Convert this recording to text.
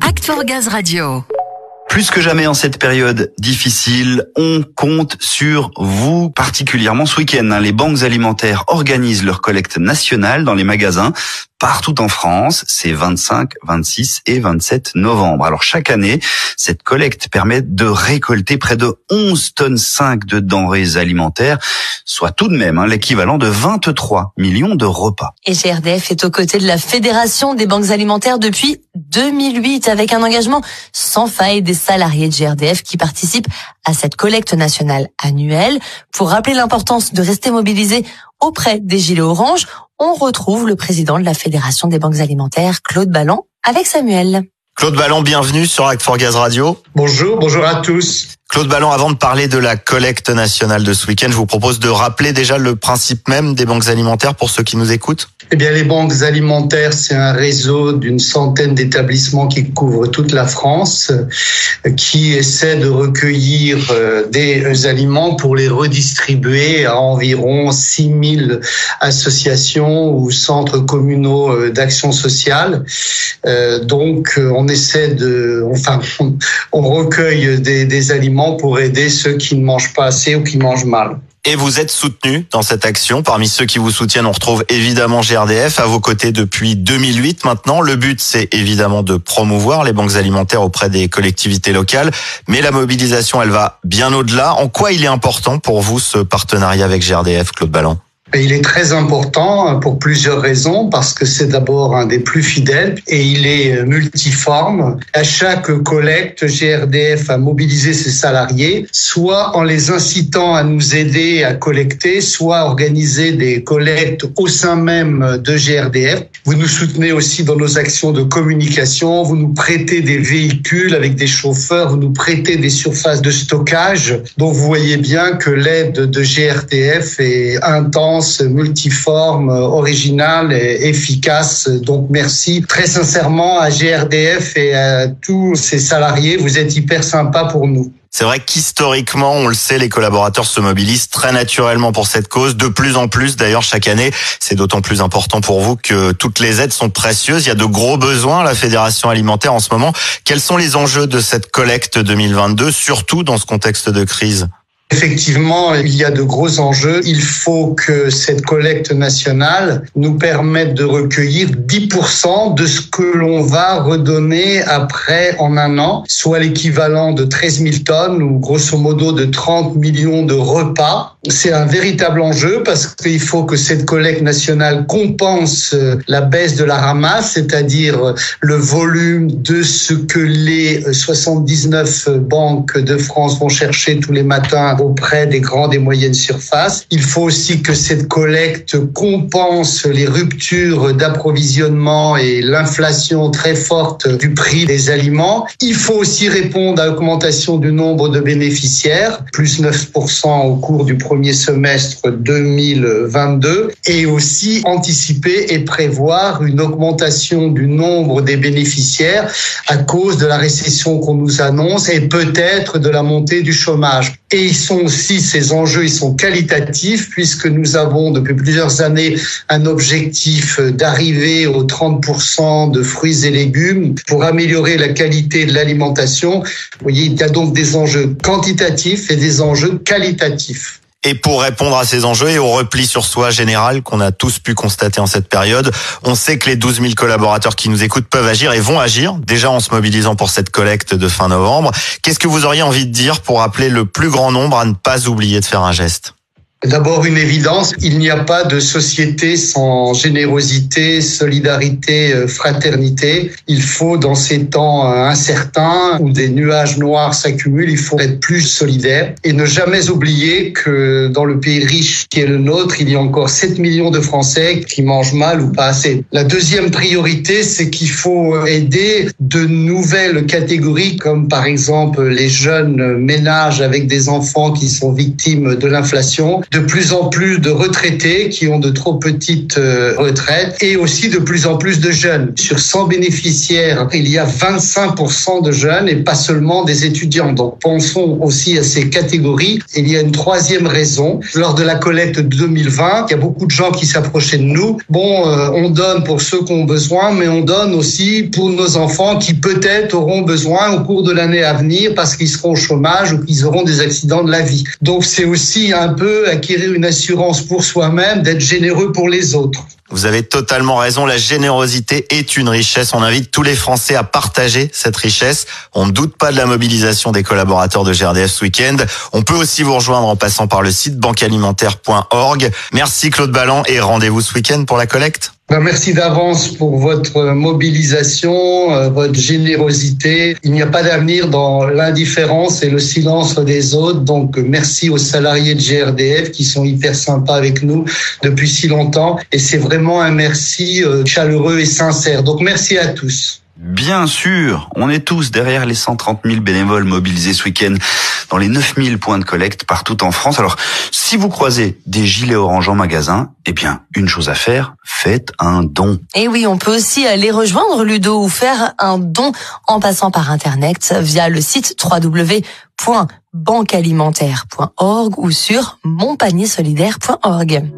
Act for Gaz Radio. Plus que jamais en cette période difficile, on compte sur vous, particulièrement ce week-end. hein. Les banques alimentaires organisent leur collecte nationale dans les magasins partout en France. C'est 25, 26 et 27 novembre. Alors chaque année, cette collecte permet de récolter près de 11 tonnes 5 de denrées alimentaires, soit tout de même hein, l'équivalent de 23 millions de repas. Et GRDF est aux côtés de la Fédération des banques alimentaires depuis 2008 avec un engagement sans faille salariés de GRDF qui participent à cette collecte nationale annuelle. Pour rappeler l'importance de rester mobilisé auprès des gilets oranges, on retrouve le président de la Fédération des banques alimentaires, Claude Ballan, avec Samuel. Claude Ballon, bienvenue sur Act for Gaz Radio. Bonjour, bonjour à tous. Claude Ballon, avant de parler de la collecte nationale de ce week-end, je vous propose de rappeler déjà le principe même des banques alimentaires pour ceux qui nous écoutent. Eh bien, les banques alimentaires, c'est un réseau d'une centaine d'établissements qui couvrent toute la France, qui essaie de recueillir euh, des aliments pour les redistribuer à environ 6000 associations ou centres communaux euh, d'action sociale. Euh, Donc, on essaie de, enfin, on recueille des aliments pour aider ceux qui ne mangent pas assez ou qui mangent mal. Et vous êtes soutenu dans cette action. Parmi ceux qui vous soutiennent, on retrouve évidemment GRDF à vos côtés depuis 2008 maintenant. Le but, c'est évidemment de promouvoir les banques alimentaires auprès des collectivités locales. Mais la mobilisation, elle va bien au-delà. En quoi il est important pour vous ce partenariat avec GRDF, Claude Ballon? Il est très important pour plusieurs raisons, parce que c'est d'abord un des plus fidèles et il est multiforme. À chaque collecte, GRDF a mobilisé ses salariés, soit en les incitant à nous aider à collecter, soit organiser des collectes au sein même de GRDF. Vous nous soutenez aussi dans nos actions de communication, vous nous prêtez des véhicules avec des chauffeurs, vous nous prêtez des surfaces de stockage. Donc vous voyez bien que l'aide de GRDF est intense, multiforme, originale et efficace. Donc merci très sincèrement à GRDF et à tous ses salariés. Vous êtes hyper sympa pour nous. C'est vrai qu'historiquement, on le sait, les collaborateurs se mobilisent très naturellement pour cette cause, de plus en plus d'ailleurs chaque année. C'est d'autant plus important pour vous que toutes les aides sont précieuses. Il y a de gros besoins à la Fédération alimentaire en ce moment. Quels sont les enjeux de cette collecte 2022, surtout dans ce contexte de crise? Effectivement, il y a de gros enjeux. Il faut que cette collecte nationale nous permette de recueillir 10% de ce que l'on va redonner après en un an, soit l'équivalent de 13 000 tonnes ou grosso modo de 30 millions de repas. C'est un véritable enjeu parce qu'il faut que cette collecte nationale compense la baisse de la ramasse, c'est-à-dire le volume de ce que les 79 banques de France vont chercher tous les matins auprès des grandes et moyennes surfaces. Il faut aussi que cette collecte compense les ruptures d'approvisionnement et l'inflation très forte du prix des aliments. Il faut aussi répondre à l'augmentation du nombre de bénéficiaires, plus 9% au cours du premier semestre 2022, et aussi anticiper et prévoir une augmentation du nombre des bénéficiaires à cause de la récession qu'on nous annonce et peut-être de la montée du chômage. Et ils sont aussi, ces enjeux, ils sont qualitatifs puisque nous avons depuis plusieurs années un objectif d'arriver aux 30% de fruits et légumes pour améliorer la qualité de l'alimentation. Vous voyez, il y a donc des enjeux quantitatifs et des enjeux qualitatifs. Et pour répondre à ces enjeux et au repli sur soi général qu'on a tous pu constater en cette période, on sait que les 12 000 collaborateurs qui nous écoutent peuvent agir et vont agir, déjà en se mobilisant pour cette collecte de fin novembre. Qu'est-ce que vous auriez envie de dire pour appeler le plus grand nombre à ne pas oublier de faire un geste? D'abord une évidence, il n'y a pas de société sans générosité, solidarité, euh, fraternité. Il faut dans ces temps euh, incertains où des nuages noirs s'accumulent, il faut être plus solidaire et ne jamais oublier que dans le pays riche qui est le nôtre, il y a encore 7 millions de Français qui mangent mal ou pas assez. La deuxième priorité, c'est qu'il faut aider de nouvelles catégories comme par exemple les jeunes ménages avec des enfants qui sont victimes de l'inflation de plus en plus de retraités qui ont de trop petites euh, retraites et aussi de plus en plus de jeunes. Sur 100 bénéficiaires, il y a 25% de jeunes et pas seulement des étudiants. Donc pensons aussi à ces catégories. Il y a une troisième raison. Lors de la collecte de 2020, il y a beaucoup de gens qui s'approchaient de nous. Bon, euh, on donne pour ceux qui ont besoin, mais on donne aussi pour nos enfants qui peut-être auront besoin au cours de l'année à venir parce qu'ils seront au chômage ou qu'ils auront des accidents de la vie. Donc c'est aussi un peu acquérir une assurance pour soi-même, d'être généreux pour les autres. Vous avez totalement raison, la générosité est une richesse. On invite tous les Français à partager cette richesse. On ne doute pas de la mobilisation des collaborateurs de GRDF ce week-end. On peut aussi vous rejoindre en passant par le site banquealimentaire.org. Merci Claude Ballan et rendez-vous ce week-end pour la collecte. Ben, merci d'avance pour votre mobilisation, euh, votre générosité. Il n'y a pas d'avenir dans l'indifférence et le silence des autres. Donc merci aux salariés de GRDF qui sont hyper sympas avec nous depuis si longtemps. Et c'est vraiment un merci euh, chaleureux et sincère. Donc merci à tous. Bien sûr, on est tous derrière les 130 000 bénévoles mobilisés ce week-end dans les 9 000 points de collecte partout en France. Alors, si vous croisez des gilets orange en magasin, eh bien, une chose à faire, faites un don. Et oui, on peut aussi aller rejoindre Ludo ou faire un don en passant par Internet via le site www.banquealimentaire.org ou sur monpaniersolidaire.org.